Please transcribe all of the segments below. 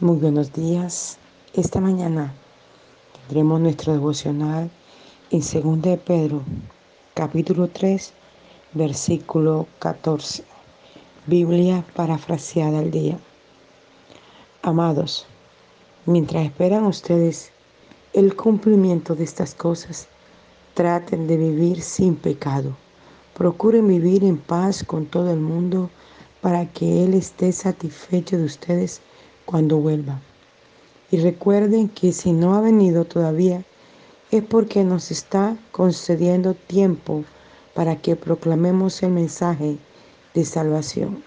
Muy buenos días. Esta mañana tendremos nuestro devocional en 2 de Pedro, capítulo 3, versículo 14. Biblia parafraseada al día. Amados, mientras esperan ustedes el cumplimiento de estas cosas, traten de vivir sin pecado. Procuren vivir en paz con todo el mundo para que Él esté satisfecho de ustedes cuando vuelva. Y recuerden que si no ha venido todavía, es porque nos está concediendo tiempo para que proclamemos el mensaje de salvación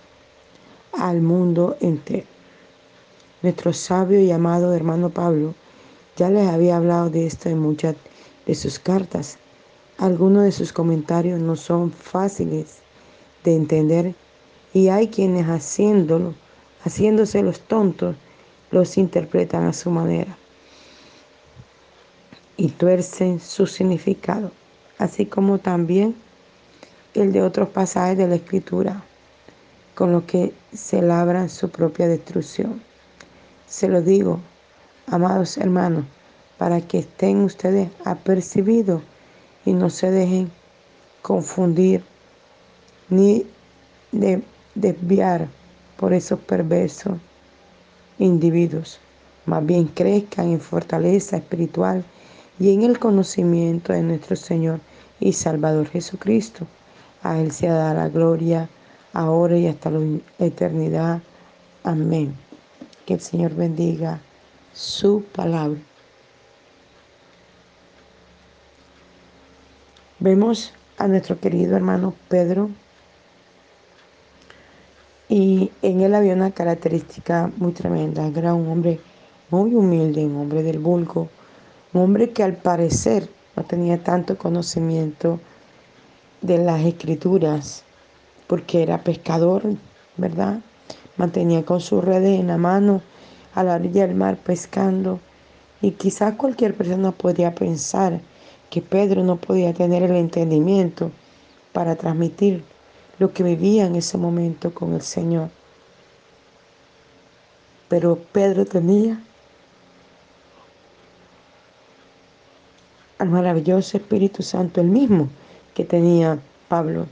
al mundo entero. Nuestro sabio y amado hermano Pablo ya les había hablado de esto en muchas de sus cartas. Algunos de sus comentarios no son fáciles de entender y hay quienes haciéndolo haciéndose los tontos, los interpretan a su manera y tuercen su significado, así como también el de otros pasajes de la Escritura, con lo que se labran su propia destrucción. Se lo digo, amados hermanos, para que estén ustedes apercibidos y no se dejen confundir ni desviar por esos perversos individuos. Más bien crezcan en fortaleza espiritual y en el conocimiento de nuestro Señor y Salvador Jesucristo. A Él se da la gloria ahora y hasta la eternidad. Amén. Que el Señor bendiga su palabra. Vemos a nuestro querido hermano Pedro y en él había una característica muy tremenda. Era un hombre muy humilde, un hombre del vulgo, un hombre que al parecer no tenía tanto conocimiento de las escrituras, porque era pescador, ¿verdad? Mantenía con sus redes en la mano a la orilla del mar pescando. Y quizás cualquier persona podría pensar que Pedro no podía tener el entendimiento para transmitir lo que vivía en ese momento con el Señor. Pero Pedro tenía al maravilloso Espíritu Santo, el mismo que tenía Pablo.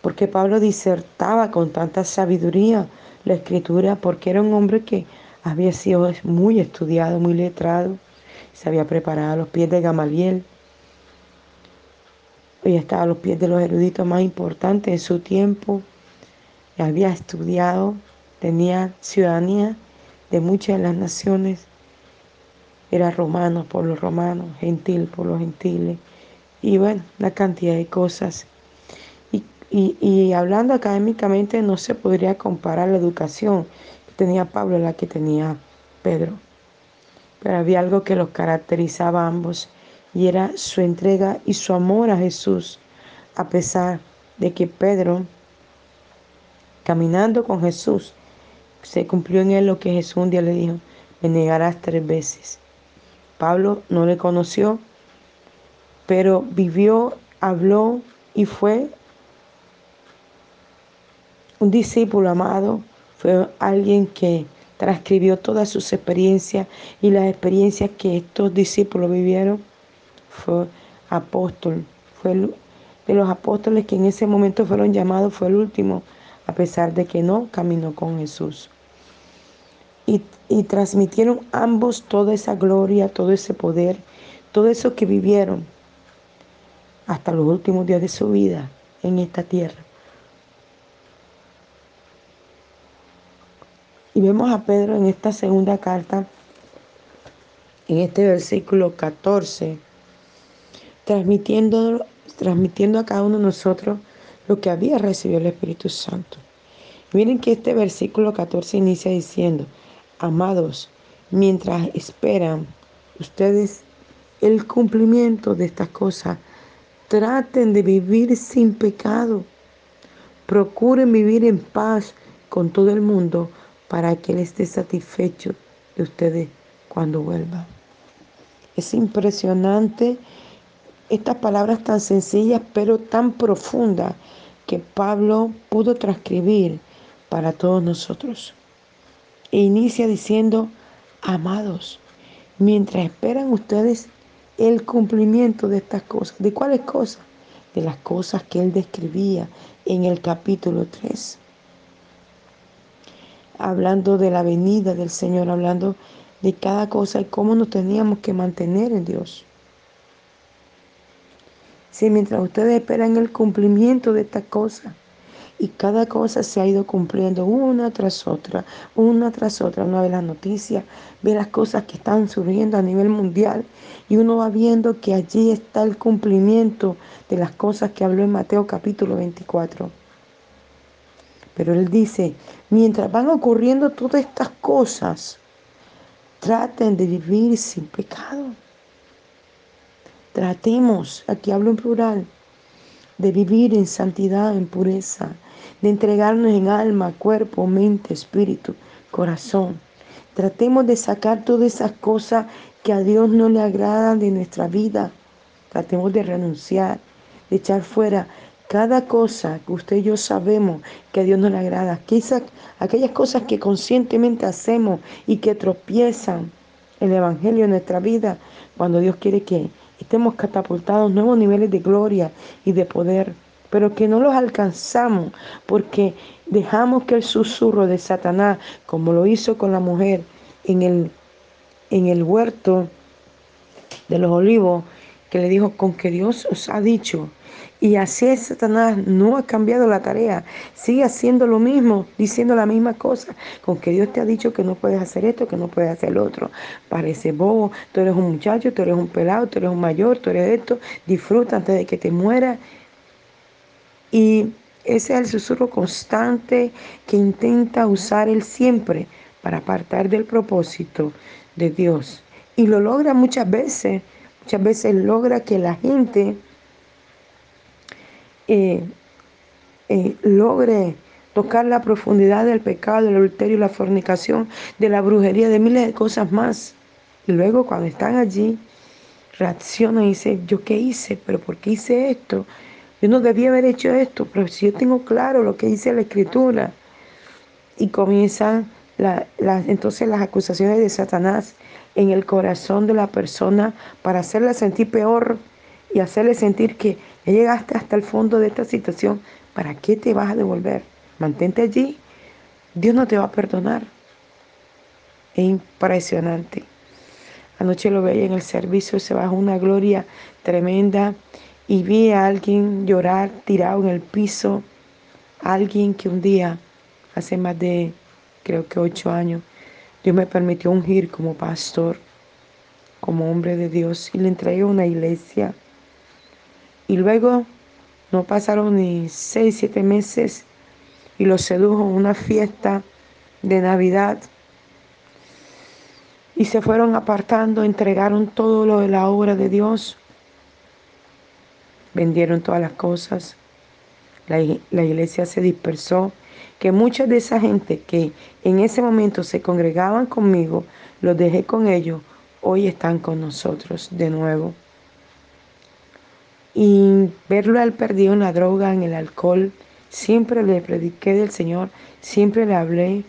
Porque Pablo disertaba con tanta sabiduría la escritura, porque era un hombre que había sido muy estudiado, muy letrado, se había preparado a los pies de Gamaliel, Hoy estaba a los pies de los eruditos más importantes en su tiempo. Había estudiado, tenía ciudadanía de muchas de las naciones. Era romano por los romanos, gentil por los gentiles. Y bueno, una cantidad de cosas. Y, y hablando académicamente no se podría comparar la educación que tenía Pablo a la que tenía Pedro. Pero había algo que los caracterizaba a ambos y era su entrega y su amor a Jesús, a pesar de que Pedro, caminando con Jesús, se cumplió en él lo que Jesús un día le dijo, me negarás tres veces. Pablo no le conoció, pero vivió, habló y fue un discípulo amado, fue alguien que transcribió todas sus experiencias y las experiencias que estos discípulos vivieron fue apóstol, fue de los apóstoles que en ese momento fueron llamados, fue el último, a pesar de que no caminó con Jesús. Y, y transmitieron ambos toda esa gloria, todo ese poder, todo eso que vivieron hasta los últimos días de su vida en esta tierra. Y vemos a Pedro en esta segunda carta, en este versículo 14 transmitiendo, transmitiendo a cada uno de nosotros lo que había recibido el Espíritu Santo. Miren que este versículo 14 inicia diciendo, amados, mientras esperan ustedes el cumplimiento de estas cosas, traten de vivir sin pecado. Procuren vivir en paz con todo el mundo para que Él esté satisfecho de ustedes cuando vuelvan. Es impresionante estas palabras tan sencillas pero tan profundas que Pablo pudo transcribir para todos nosotros. E inicia diciendo, amados, mientras esperan ustedes el cumplimiento de estas cosas. ¿De cuáles cosas? De las cosas que él describía en el capítulo 3. Hablando de la venida del Señor, hablando de cada cosa y cómo nos teníamos que mantener en Dios. Si mientras ustedes esperan el cumplimiento de estas cosas, y cada cosa se ha ido cumpliendo una tras otra, una tras otra. Uno ve las noticias, ve las cosas que están surgiendo a nivel mundial y uno va viendo que allí está el cumplimiento de las cosas que habló en Mateo capítulo 24. Pero él dice, mientras van ocurriendo todas estas cosas, traten de vivir sin pecado. Tratemos, aquí hablo en plural, de vivir en santidad, en pureza, de entregarnos en alma, cuerpo, mente, espíritu, corazón. Tratemos de sacar todas esas cosas que a Dios no le agradan de nuestra vida. Tratemos de renunciar, de echar fuera cada cosa que usted y yo sabemos que a Dios no le agrada. Aquellas cosas que conscientemente hacemos y que tropiezan el Evangelio en nuestra vida cuando Dios quiere que estemos catapultados nuevos niveles de gloria y de poder pero que no los alcanzamos porque dejamos que el susurro de Satanás, como lo hizo con la mujer en el, en el huerto de los olivos, que le dijo, con que Dios os ha dicho. Y así es, Satanás no ha cambiado la tarea, sigue haciendo lo mismo, diciendo la misma cosa, con que Dios te ha dicho que no puedes hacer esto, que no puedes hacer lo otro. Parece bobo, tú eres un muchacho, tú eres un pelado, tú eres un mayor, tú eres esto, disfruta antes de que te mueras y ese es el susurro constante que intenta usar él siempre para apartar del propósito de Dios. Y lo logra muchas veces. Muchas veces logra que la gente eh, eh, logre tocar la profundidad del pecado, del adulterio, la fornicación, de la brujería, de miles de cosas más. Y luego cuando están allí, reaccionan y dicen, ¿yo qué hice? ¿Pero por qué hice esto? Yo no debía haber hecho esto, pero si yo tengo claro lo que dice la escritura. Y comienzan entonces las acusaciones de Satanás en el corazón de la persona para hacerla sentir peor y hacerle sentir que ya llegaste hasta el fondo de esta situación. ¿Para qué te vas a devolver? Mantente allí. Dios no te va a perdonar. Es impresionante. Anoche lo veía en el servicio, se bajó una gloria tremenda y vi a alguien llorar tirado en el piso, alguien que un día, hace más de creo que ocho años, Dios me permitió ungir como pastor, como hombre de Dios, y le entregué una iglesia. Y luego no pasaron ni seis, siete meses y lo sedujo en una fiesta de Navidad. Y se fueron apartando, entregaron todo lo de la obra de Dios vendieron todas las cosas, la, iglesia se dispersó, que mucha de esa gente que en ese momento se congregaban conmigo, los dejé con ellos, hoy están con nosotros de nuevo. Y verlo al perdido en la droga, en el alcohol, siempre le prediqué del Señor, siempre le hablé.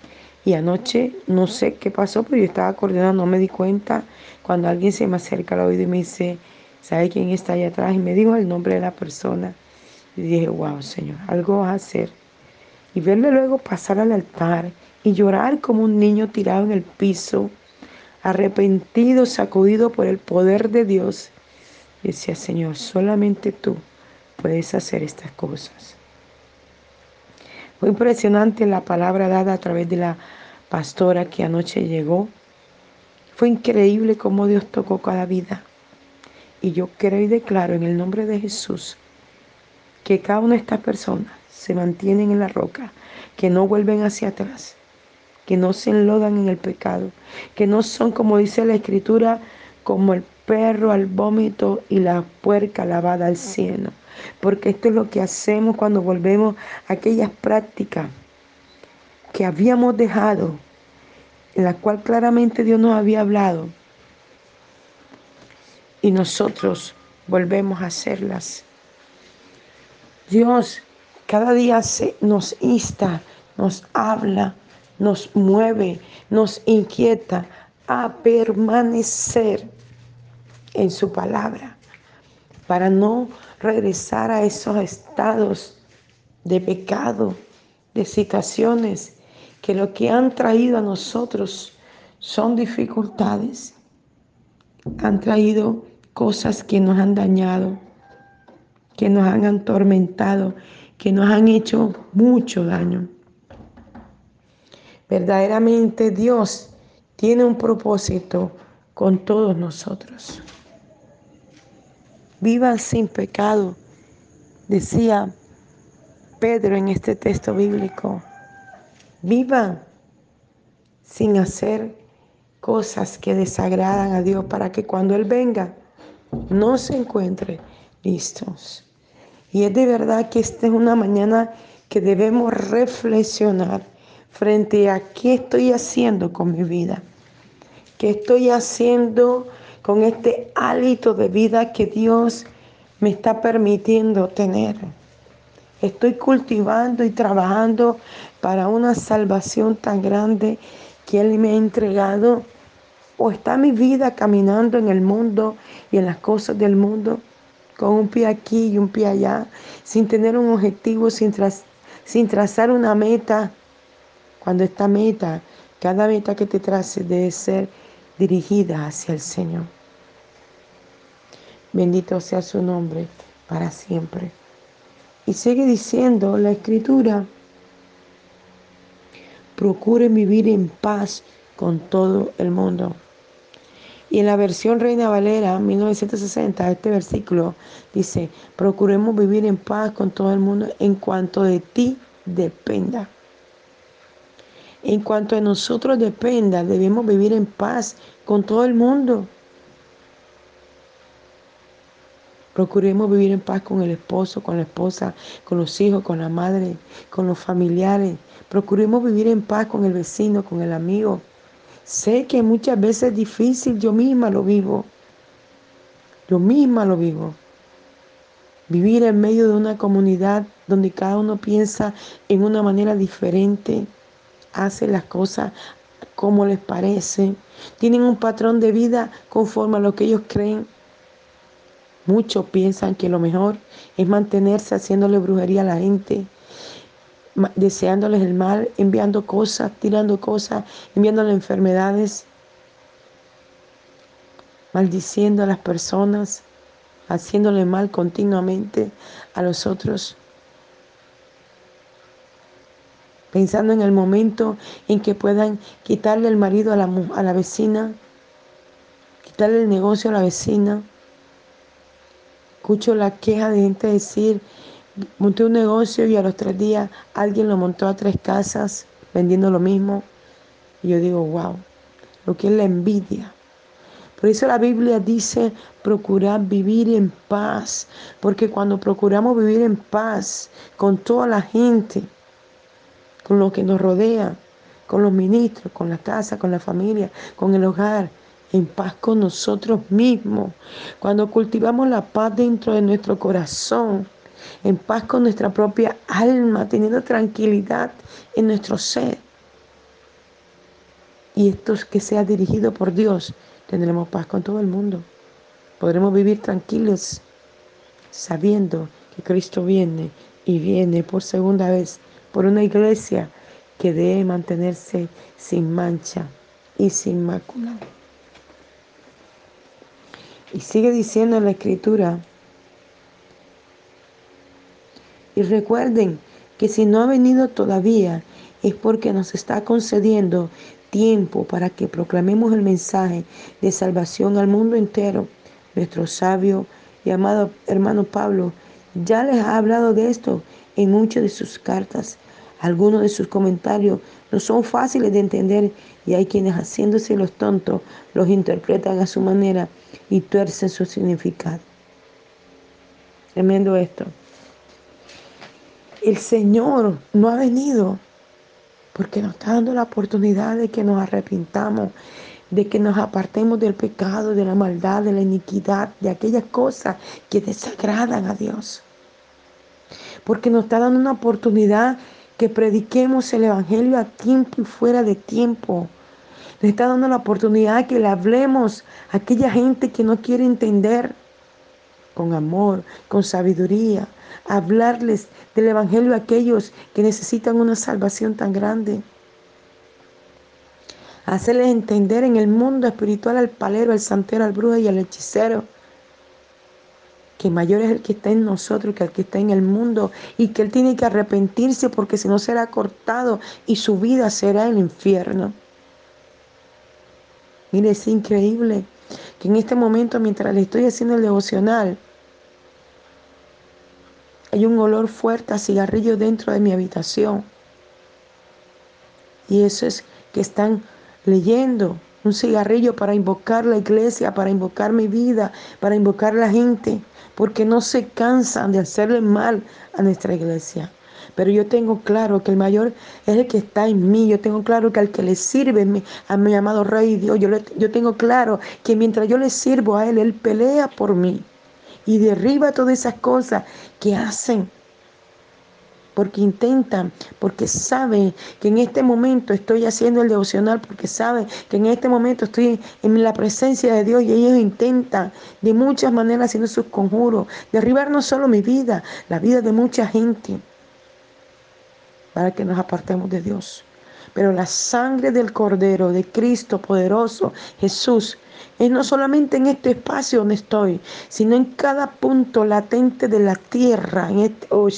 Y anoche no sé qué pasó, pero yo estaba coordinando, no me di cuenta. Cuando alguien se me acerca al oído y me dice, ¿Sabe quién está ahí atrás? Y me dijo el nombre de la persona. Y dije, wow, Señor, algo vas a hacer. Y verle luego pasar al altar y llorar como un niño tirado en el piso, arrepentido, sacudido por el poder de Dios. Y decía, Señor, solamente tú puedes hacer estas cosas. Fue impresionante la palabra dada a través de la pastora que anoche llegó. Fue increíble cómo Dios tocó cada vida. Y yo creo y declaro en el nombre de Jesús que cada una de estas personas se mantienen en la roca, que no vuelven hacia atrás, que no se enlodan en el pecado, que no son, como dice la Escritura, como el perro al vómito y la puerca lavada al cielo. Porque esto es lo que hacemos cuando volvemos a aquellas prácticas que habíamos dejado, en la cual claramente Dios nos había hablado y nosotros volvemos a hacerlas. Dios cada día se, nos insta, nos habla, nos mueve, nos inquieta a permanecer en su palabra, para no regresar a esos estados de pecado, de situaciones que lo que han traído a nosotros son dificultades, han traído cosas que nos han dañado, que nos han atormentado, que nos han hecho mucho daño. Verdaderamente Dios tiene un propósito con todos nosotros. Vivan sin pecado, decía Pedro en este texto bíblico. Vivan sin hacer cosas que desagradan a Dios para que cuando Él venga no se encuentre listos. Y es de verdad que esta es una mañana que debemos reflexionar frente a qué estoy haciendo con mi vida, qué estoy haciendo con este hálito de vida que Dios me está permitiendo tener. Estoy cultivando y trabajando para una salvación tan grande que Él me ha entregado. O está mi vida caminando en el mundo y en las cosas del mundo con un pie aquí y un pie allá, sin tener un objetivo, sin, sin trazar una meta. Cuando esta meta, cada meta que te trace debe ser dirigida hacia el Señor. Bendito sea su nombre para siempre. Y sigue diciendo la escritura, procuren vivir en paz con todo el mundo. Y en la versión Reina Valera 1960, este versículo dice, procuremos vivir en paz con todo el mundo en cuanto de ti dependa. En cuanto de nosotros dependa, debemos vivir en paz con todo el mundo. Procuremos vivir en paz con el esposo, con la esposa, con los hijos, con la madre, con los familiares. Procuremos vivir en paz con el vecino, con el amigo, Sé que muchas veces es difícil, yo misma lo vivo. Yo misma lo vivo. Vivir en medio de una comunidad donde cada uno piensa en una manera diferente, hace las cosas como les parece, tienen un patrón de vida conforme a lo que ellos creen. Muchos piensan que lo mejor es mantenerse haciéndole brujería a la gente, deseándoles el mal, enviando cosas, tirando cosas, enviándole enfermedades, maldiciendo a las personas, haciéndole mal continuamente a los otros. Pensando en el momento en que puedan quitarle el marido a la, a la vecina, quitarle el negocio a la vecina. Escucho la queja de gente decir, Monté un negocio y a los tres días alguien lo montó a tres casas vendiendo lo mismo. Y yo digo, wow, lo que es la envidia. Por eso la Biblia dice procurar vivir en paz, porque cuando procuramos vivir en paz con toda la gente, con lo que nos rodea, con los ministros, con la casa, con la familia, con el hogar, en paz con nosotros mismos, cuando cultivamos la paz dentro de nuestro corazón, en paz con nuestra propia alma, teniendo tranquilidad en nuestro ser. Y esto es que sea dirigido por Dios, tendremos paz con todo el mundo. Podremos vivir tranquilos sabiendo que Cristo viene y viene por segunda vez por una iglesia que debe mantenerse sin mancha y sin mácula. Y sigue diciendo en la escritura, recuerden que si no ha venido todavía es porque nos está concediendo tiempo para que proclamemos el mensaje de salvación al mundo entero. Nuestro sabio y amado hermano Pablo ya les ha hablado de esto en muchas de sus cartas. Algunos de sus comentarios no son fáciles de entender y hay quienes haciéndose los tontos los interpretan a su manera y tuercen su significado. Tremendo esto el Señor no ha venido porque nos está dando la oportunidad de que nos arrepintamos, de que nos apartemos del pecado, de la maldad, de la iniquidad, de aquellas cosas que desagradan a Dios. Porque nos está dando una oportunidad que prediquemos el Evangelio a tiempo y fuera de tiempo. Nos está dando la oportunidad que le hablemos a aquella gente que no quiere entender con amor, con sabiduría, hablarles del Evangelio a aquellos que necesitan una salvación tan grande. Hacerles entender en el mundo espiritual al palero, al santero, al brujo y al hechicero que mayor es el que está en nosotros que el que está en el mundo y que él tiene que arrepentirse porque si no será cortado y su vida será el infierno. Mire, es increíble que en este momento mientras le estoy haciendo el devocional, hay un olor fuerte a cigarrillo dentro de mi habitación. Y eso es que están leyendo un cigarrillo para invocar la iglesia, para invocar mi vida, para invocar la gente porque no se cansan de hacerle mal a nuestra iglesia. Pero yo tengo claro que el mayor es el que está en mí. Yo tengo claro que al que le sirve a mi amado Rey Dios, yo, yo tengo claro que mientras yo le sirvo a Él, Él pelea por mí y derriba todas esas cosas que hacen porque intentan, porque saben que en este momento estoy haciendo el devocional, porque saben que en este momento estoy en la presencia de Dios y ellos intentan de muchas maneras haciendo sus conjuros, derribar no solo mi vida, la vida de mucha gente, para que nos apartemos de Dios. Pero la sangre del Cordero, de Cristo poderoso, Jesús, es no solamente en este espacio donde estoy, sino en cada punto latente de la tierra, en este, oh,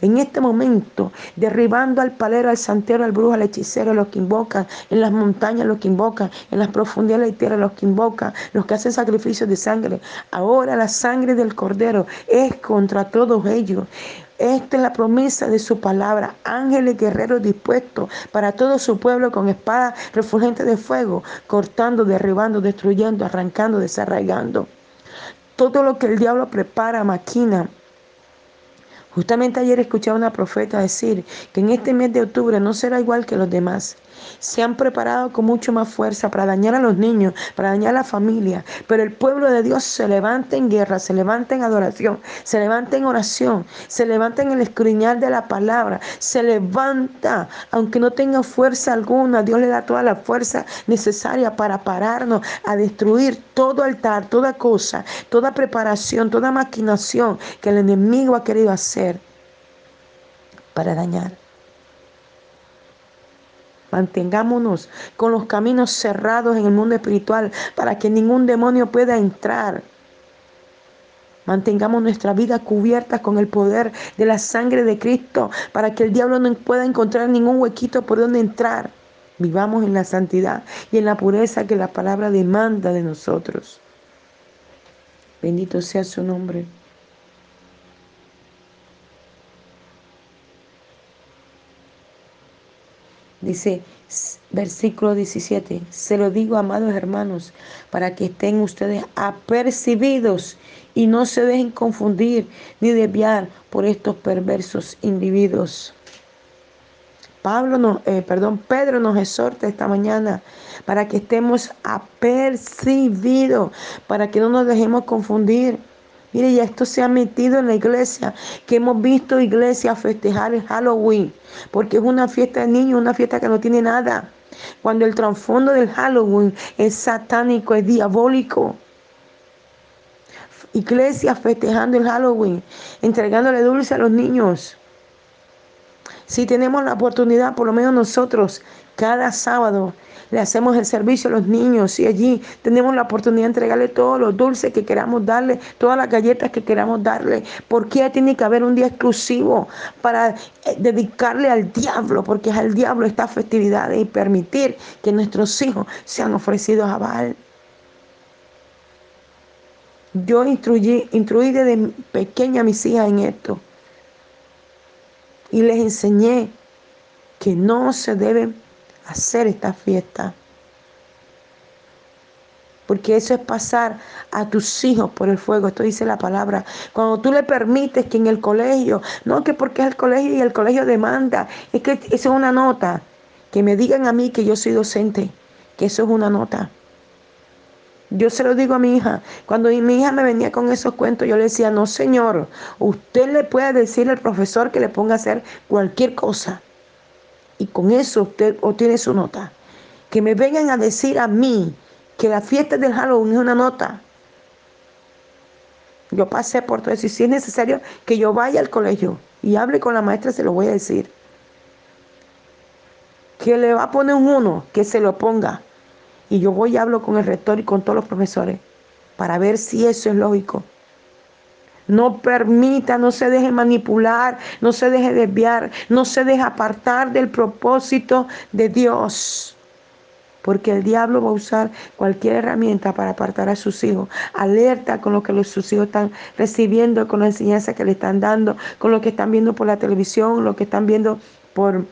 en este momento, derribando al palero, al santero, al brujo, al hechicero, los que invocan, en las montañas los que invocan, en las profundidades de la tierra los que invocan, los que hacen sacrificios de sangre. Ahora la sangre del cordero es contra todos ellos. Esta es la promesa de su palabra. Ángeles guerreros dispuestos para todo su pueblo con espada refulgente de fuego, cortando, derribando, destruyendo, arrancando, desarraigando. Todo lo que el diablo prepara, maquina, Justamente ayer escuché a una profeta decir que en este mes de octubre no será igual que los demás. Se han preparado con mucho más fuerza para dañar a los niños, para dañar a la familia, pero el pueblo de Dios se levanta en guerra, se levanta en adoración, se levanta en oración, se levanta en el escudriñar de la palabra, se levanta, aunque no tenga fuerza alguna, Dios le da toda la fuerza necesaria para pararnos a destruir todo altar, toda cosa, toda preparación, toda maquinación que el enemigo ha querido hacer para dañar. Mantengámonos con los caminos cerrados en el mundo espiritual para que ningún demonio pueda entrar. Mantengamos nuestra vida cubierta con el poder de la sangre de Cristo para que el diablo no pueda encontrar ningún huequito por donde entrar. Vivamos en la santidad y en la pureza que la palabra demanda de nosotros. Bendito sea su nombre. Dice versículo 17, se lo digo, amados hermanos, para que estén ustedes apercibidos y no se dejen confundir ni desviar por estos perversos individuos. Pablo no, eh, perdón, Pedro nos exhorta esta mañana para que estemos apercibidos, para que no nos dejemos confundir. Mire, ya esto se ha metido en la iglesia, que hemos visto iglesias festejar el Halloween, porque es una fiesta de niños, una fiesta que no tiene nada. Cuando el trasfondo del Halloween es satánico, es diabólico. Iglesias festejando el Halloween, entregándole dulce a los niños. Si tenemos la oportunidad, por lo menos nosotros, cada sábado, le hacemos el servicio a los niños y allí tenemos la oportunidad de entregarle todos los dulces que queramos darle, todas las galletas que queramos darle. ¿Por qué tiene que haber un día exclusivo para eh, dedicarle al diablo? Porque es al diablo esta festividad y permitir que nuestros hijos sean ofrecidos a Baal. Yo instruí, instruí desde pequeña a mis hijas en esto y les enseñé que no se deben hacer esta fiesta. Porque eso es pasar a tus hijos por el fuego. Esto dice la palabra. Cuando tú le permites que en el colegio, no que porque es el colegio y el colegio demanda, es que eso es una nota. Que me digan a mí que yo soy docente, que eso es una nota. Yo se lo digo a mi hija. Cuando mi hija me venía con esos cuentos, yo le decía, no señor, usted le puede decir al profesor que le ponga a hacer cualquier cosa. Y con eso usted obtiene su nota. Que me vengan a decir a mí que la fiesta del Halloween es una nota. Yo pasé por todo eso y si es necesario que yo vaya al colegio y hable con la maestra, se lo voy a decir. Que le va a poner un uno, que se lo ponga. Y yo voy y hablo con el rector y con todos los profesores para ver si eso es lógico. No permita, no se deje manipular, no se deje desviar, no se deje apartar del propósito de Dios. Porque el diablo va a usar cualquier herramienta para apartar a sus hijos. Alerta con lo que los, sus hijos están recibiendo, con la enseñanza que le están dando, con lo que están viendo por la televisión, lo que están viendo por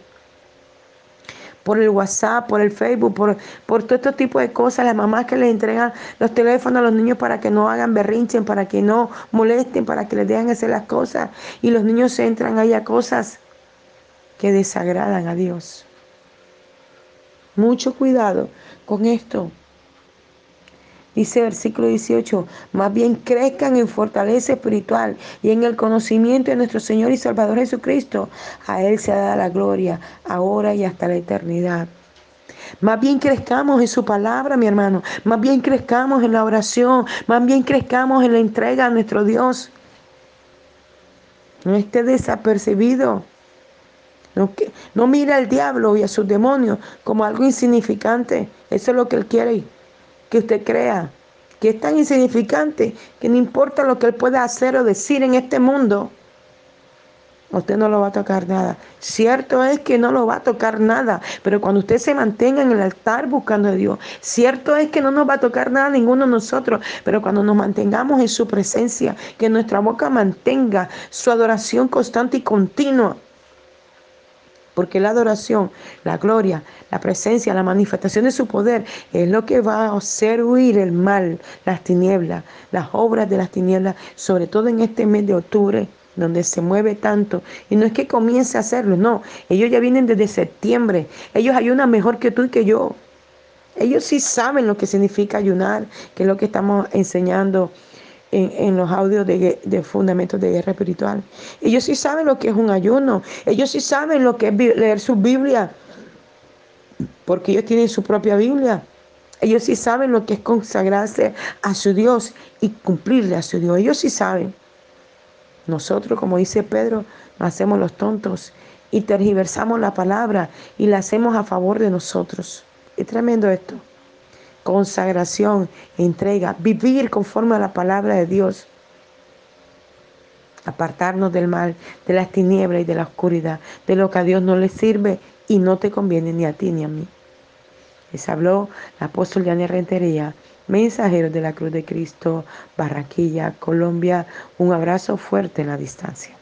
por el WhatsApp, por el Facebook, por, por todo este tipo de cosas, las mamás que le entregan los teléfonos a los niños para que no hagan berrinchen, para que no molesten, para que les dejen hacer las cosas. Y los niños se entran ahí a cosas que desagradan a Dios. Mucho cuidado con esto. Dice versículo 18, más bien crezcan en fortaleza espiritual y en el conocimiento de nuestro Señor y Salvador Jesucristo. A Él se dado la gloria, ahora y hasta la eternidad. Más bien crezcamos en su palabra, mi hermano. Más bien crezcamos en la oración. Más bien crezcamos en la entrega a nuestro Dios. No esté desapercibido. No, no mira al diablo y a sus demonios como algo insignificante. Eso es lo que él quiere que usted crea que es tan insignificante que no importa lo que él pueda hacer o decir en este mundo, usted no lo va a tocar nada. Cierto es que no lo va a tocar nada, pero cuando usted se mantenga en el altar buscando a Dios, cierto es que no nos va a tocar nada ninguno de nosotros, pero cuando nos mantengamos en su presencia, que nuestra boca mantenga su adoración constante y continua, porque la adoración, la gloria, la presencia, la manifestación de su poder es lo que va a hacer huir el mal, las tinieblas, las obras de las tinieblas, sobre todo en este mes de octubre, donde se mueve tanto. Y no es que comience a hacerlo, no. Ellos ya vienen desde septiembre. Ellos ayunan mejor que tú y que yo. Ellos sí saben lo que significa ayunar, que es lo que estamos enseñando en, los audios de, de, fundamentos de guerra espiritual. Ellos sí saben lo que es un ayuno. Ellos sí saben lo que es leer su Biblia. Porque ellos tienen su propia Biblia. Ellos sí saben lo que es consagrarse a su Dios y cumplirle a su Dios. Ellos sí saben. Nosotros, como dice Pedro, hacemos los tontos y tergiversamos la palabra y la hacemos a favor de nosotros. Es tremendo esto consagración, entrega, vivir conforme a la palabra de Dios. Apartarnos del mal, de las tinieblas y de la oscuridad, de lo que a Dios no le sirve y no te conviene ni a ti ni a mí. Les habló el apóstol Yanni Rentería, mensajero de la Cruz de Cristo, Barranquilla, Colombia. Un abrazo fuerte en la distancia.